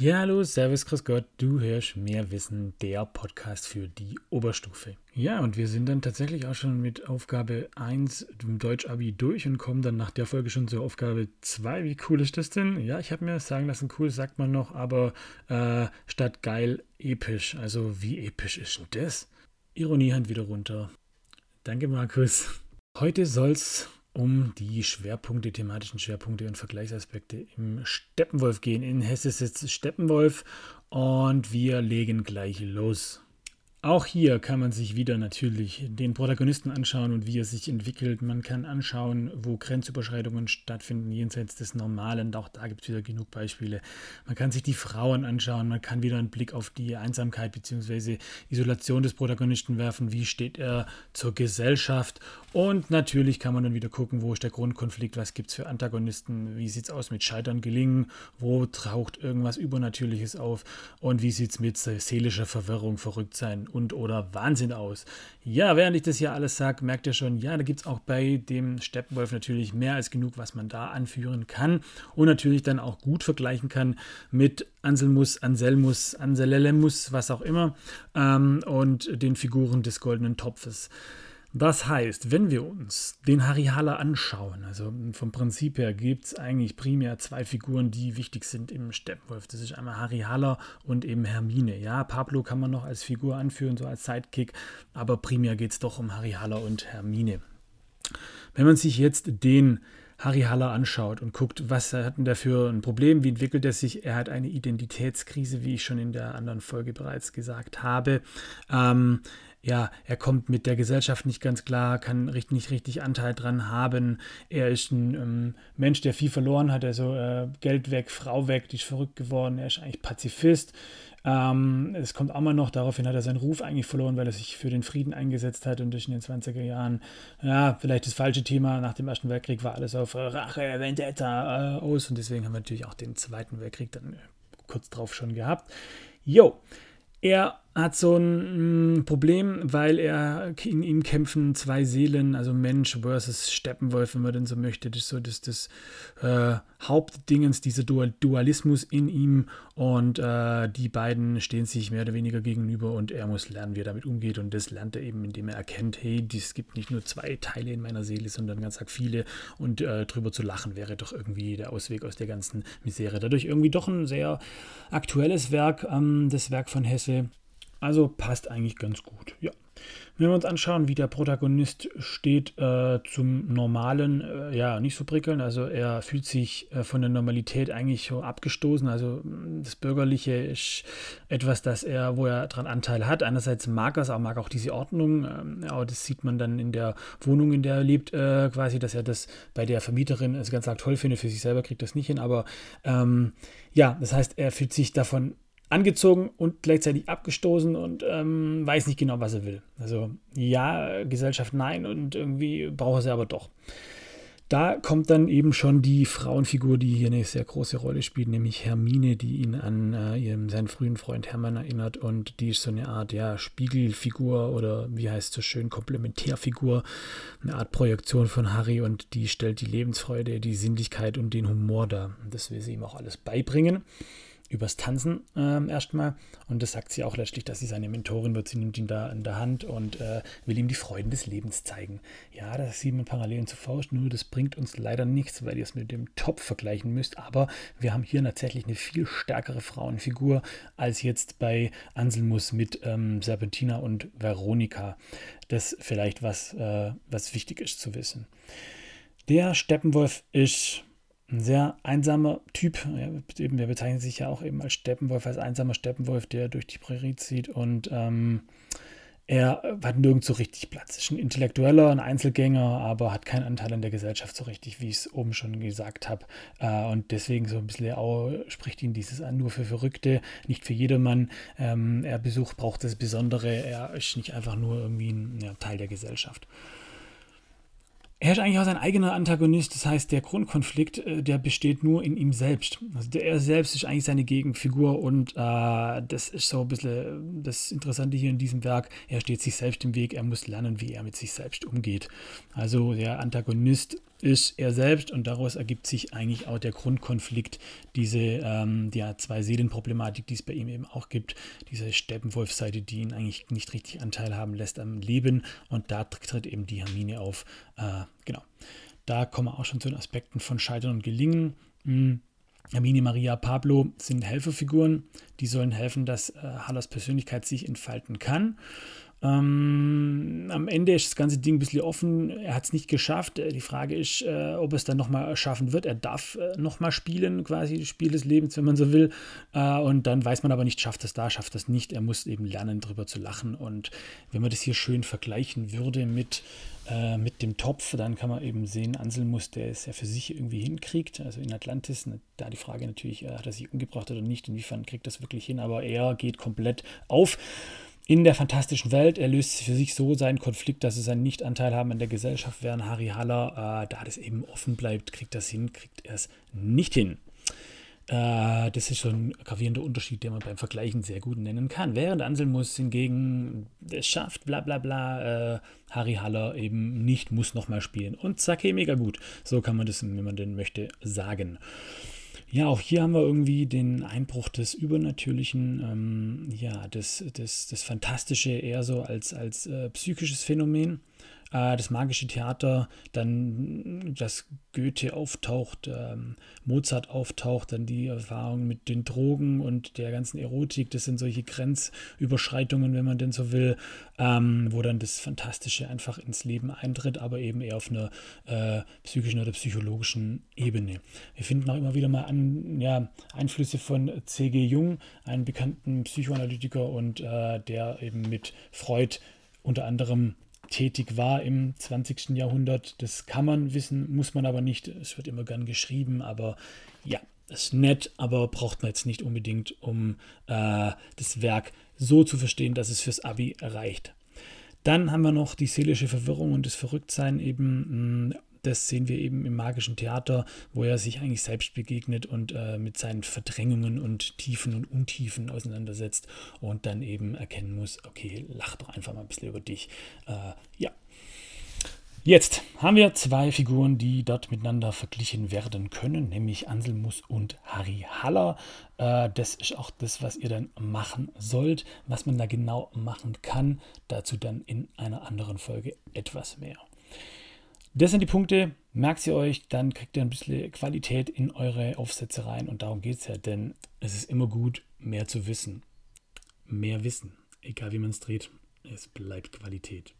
Ja, hallo, Servus, Grüß Gott, du hörst mehr Wissen, der Podcast für die Oberstufe. Ja, und wir sind dann tatsächlich auch schon mit Aufgabe 1 im Deutsch-Abi durch und kommen dann nach der Folge schon zur Aufgabe 2. Wie cool ist das denn? Ja, ich habe mir sagen lassen, cool sagt man noch, aber äh, statt geil episch. Also, wie episch ist denn das? Ironie Hand wieder runter. Danke, Markus. Heute soll es um die Schwerpunkte, thematischen Schwerpunkte und Vergleichsaspekte im Steppenwolf gehen. In Hesse sitzt Steppenwolf und wir legen gleich los. Auch hier kann man sich wieder natürlich den Protagonisten anschauen und wie er sich entwickelt. Man kann anschauen, wo Grenzüberschreitungen stattfinden, jenseits des Normalen. Auch da gibt es wieder genug Beispiele. Man kann sich die Frauen anschauen, man kann wieder einen Blick auf die Einsamkeit bzw. Isolation des Protagonisten werfen. Wie steht er zur Gesellschaft? Und natürlich kann man dann wieder gucken, wo ist der Grundkonflikt, was gibt es für Antagonisten, wie sieht es aus mit Scheitern gelingen, wo taucht irgendwas Übernatürliches auf und wie sieht es mit seelischer Verwirrung, Verrücktsein und oder Wahnsinn aus. Ja, während ich das hier alles sage, merkt ihr schon, ja, da gibt es auch bei dem Steppenwolf natürlich mehr als genug, was man da anführen kann und natürlich dann auch gut vergleichen kann mit Anselmus, Anselmus, Anselelemus, was auch immer ähm, und den Figuren des goldenen Topfes. Das heißt, wenn wir uns den Harihalla anschauen, also vom Prinzip her gibt es eigentlich primär zwei Figuren, die wichtig sind im Steppenwolf. Das ist einmal Harihalla und eben Hermine. Ja, Pablo kann man noch als Figur anführen, so als Sidekick, aber primär geht es doch um Harihalla und Hermine. Wenn man sich jetzt den Harihalla anschaut und guckt, was hat denn der für ein Problem, wie entwickelt er sich, er hat eine Identitätskrise, wie ich schon in der anderen Folge bereits gesagt habe. Ähm, ja, er kommt mit der Gesellschaft nicht ganz klar, kann nicht richtig Anteil dran haben. Er ist ein ähm, Mensch, der viel verloren hat, also äh, Geld weg, Frau weg, die ist verrückt geworden. Er ist eigentlich Pazifist. Ähm, es kommt auch mal noch, daraufhin hat er seinen Ruf eigentlich verloren, weil er sich für den Frieden eingesetzt hat und durch in den 20er Jahren, ja, vielleicht das falsche Thema, nach dem Ersten Weltkrieg war alles auf Rache, Vendetta äh, aus und deswegen haben wir natürlich auch den Zweiten Weltkrieg dann äh, kurz drauf schon gehabt. Jo, er hat so ein mm, Problem, weil er in ihm kämpfen zwei Seelen, also Mensch versus Steppenwolf, wenn man denn so möchte. Das ist so das, das äh, Hauptdingens, dieser Dualismus in ihm und äh, die beiden stehen sich mehr oder weniger gegenüber und er muss lernen, wie er damit umgeht und das lernt er eben, indem er erkennt, hey, es gibt nicht nur zwei Teile in meiner Seele, sondern ganz arg viele und äh, drüber zu lachen wäre doch irgendwie der Ausweg aus der ganzen Misere. Dadurch irgendwie doch ein sehr aktuelles Werk, ähm, das Werk von Hesse also passt eigentlich ganz gut. Ja. Wenn wir uns anschauen, wie der Protagonist steht äh, zum Normalen, äh, ja, nicht so prickelnd. Also er fühlt sich äh, von der Normalität eigentlich so abgestoßen. Also mm, das Bürgerliche ist etwas, das er, wo er daran Anteil hat. Einerseits mag er es, aber mag auch diese Ordnung. Ähm, aber das sieht man dann in der Wohnung, in der er lebt, äh, quasi, dass er das bei der Vermieterin also ganz arg toll findet. Für sich selber kriegt das nicht hin. Aber ähm, ja, das heißt, er fühlt sich davon angezogen und gleichzeitig abgestoßen und ähm, weiß nicht genau, was er will. Also ja, Gesellschaft nein und irgendwie braucht er sie aber doch. Da kommt dann eben schon die Frauenfigur, die hier eine sehr große Rolle spielt, nämlich Hermine, die ihn an äh, ihren, seinen frühen Freund Hermann erinnert und die ist so eine Art ja, Spiegelfigur oder wie heißt es so schön, Komplementärfigur, eine Art Projektion von Harry und die stellt die Lebensfreude, die Sinnlichkeit und den Humor dar. Das will sie ihm auch alles beibringen übers Tanzen ähm, erstmal. Und das sagt sie auch letztlich, dass sie seine Mentorin wird. Sie nimmt ihn da in der Hand und äh, will ihm die Freuden des Lebens zeigen. Ja, das sieht man Parallelen zu Faust, nur das bringt uns leider nichts, weil ihr es mit dem Topf vergleichen müsst. Aber wir haben hier tatsächlich eine viel stärkere Frauenfigur als jetzt bei Anselmus mit ähm, Serpentina und Veronika. Das vielleicht was, äh, was wichtig ist zu wissen. Der Steppenwolf ist ein sehr einsamer Typ. Eben, der bezeichnet sich ja auch eben als Steppenwolf, als einsamer Steppenwolf, der durch die Prärie zieht und ähm, er hat nirgends so richtig Platz. Ist ein Intellektueller, ein Einzelgänger, aber hat keinen Anteil an der Gesellschaft so richtig, wie ich es oben schon gesagt habe. Äh, und deswegen so ein bisschen auch spricht ihn dieses an, nur für Verrückte, nicht für jedermann. Ähm, er besucht, braucht das Besondere. Er ist nicht einfach nur irgendwie ein ja, Teil der Gesellschaft. Er ist eigentlich auch sein eigener Antagonist, das heißt, der Grundkonflikt, äh, der besteht nur in ihm selbst. Also er selbst ist eigentlich seine Gegenfigur und äh, das ist so ein bisschen das Interessante hier in diesem Werk. Er steht sich selbst im Weg, er muss lernen, wie er mit sich selbst umgeht. Also der Antagonist ist er selbst und daraus ergibt sich eigentlich auch der Grundkonflikt, diese ähm, ja, zwei Seelenproblematik, die es bei ihm eben auch gibt, diese Steppenwolf-Seite, die ihn eigentlich nicht richtig Anteil haben lässt am Leben und da tritt eben die Hermine auf. Äh, genau. Da kommen wir auch schon zu den Aspekten von Scheitern und Gelingen. Hm. Hermine, Maria, Pablo sind Helferfiguren, die sollen helfen, dass äh, Hallas Persönlichkeit sich entfalten kann. Ähm, am Ende ist das ganze Ding ein bisschen offen. Er hat es nicht geschafft. Äh, die Frage ist, äh, ob es dann nochmal schaffen wird. Er darf äh, nochmal spielen, quasi das Spiel des Lebens, wenn man so will. Äh, und dann weiß man aber nicht, schafft es da, schafft es nicht. Er muss eben lernen, drüber zu lachen. Und wenn man das hier schön vergleichen würde mit, äh, mit dem Topf, dann kann man eben sehen, Anselmus, der es ja für sich irgendwie hinkriegt. Also in Atlantis, da die Frage natürlich, äh, hat er sich umgebracht oder nicht, inwiefern kriegt das wirklich hin. Aber er geht komplett auf in der fantastischen Welt. Er löst für sich so seinen Konflikt, dass es einen Nichtanteil haben an der Gesellschaft, während Harry Haller, äh, da das eben offen bleibt, kriegt das hin, kriegt er es nicht hin. Äh, das ist schon ein gravierender Unterschied, den man beim Vergleichen sehr gut nennen kann. Während Anselmus hingegen es schafft, bla bla bla, äh, Harry Haller eben nicht, muss nochmal spielen. Und zack, mega gut. So kann man das, wenn man denn möchte, sagen. Ja, auch hier haben wir irgendwie den Einbruch des Übernatürlichen, ähm, ja, das, das, das Fantastische eher so als, als äh, psychisches Phänomen äh, das magische Theater, dann dass Goethe auftaucht, ähm, Mozart auftaucht, dann die Erfahrung mit den Drogen und der ganzen Erotik, das sind solche Grenzüberschreitungen, wenn man denn so will, ähm, wo dann das Fantastische einfach ins Leben eintritt, aber eben eher auf einer äh, psychischen oder psychologischen Ebene. Wir finden auch immer wieder mal an, ja, Einflüsse von C.G. Jung, einem bekannten Psychoanalytiker und äh, der eben mit Freud unter anderem tätig war im 20. Jahrhundert. Das kann man wissen, muss man aber nicht. Es wird immer gern geschrieben, aber ja, ist nett, aber braucht man jetzt nicht unbedingt, um äh, das Werk so zu verstehen, dass es fürs Abi reicht. Dann haben wir noch die seelische Verwirrung und das Verrücktsein eben mh, das sehen wir eben im magischen Theater, wo er sich eigentlich selbst begegnet und äh, mit seinen Verdrängungen und Tiefen und Untiefen auseinandersetzt und dann eben erkennen muss, okay, lach doch einfach mal ein bisschen über dich. Äh, ja. Jetzt haben wir zwei Figuren, die dort miteinander verglichen werden können, nämlich Anselmus und Harry Haller. Äh, das ist auch das, was ihr dann machen sollt. Was man da genau machen kann, dazu dann in einer anderen Folge etwas mehr. Das sind die Punkte. Merkt sie euch, dann kriegt ihr ein bisschen Qualität in eure Aufsätze rein. Und darum geht es ja, denn es ist immer gut, mehr zu wissen. Mehr Wissen. Egal wie man es dreht, es bleibt Qualität.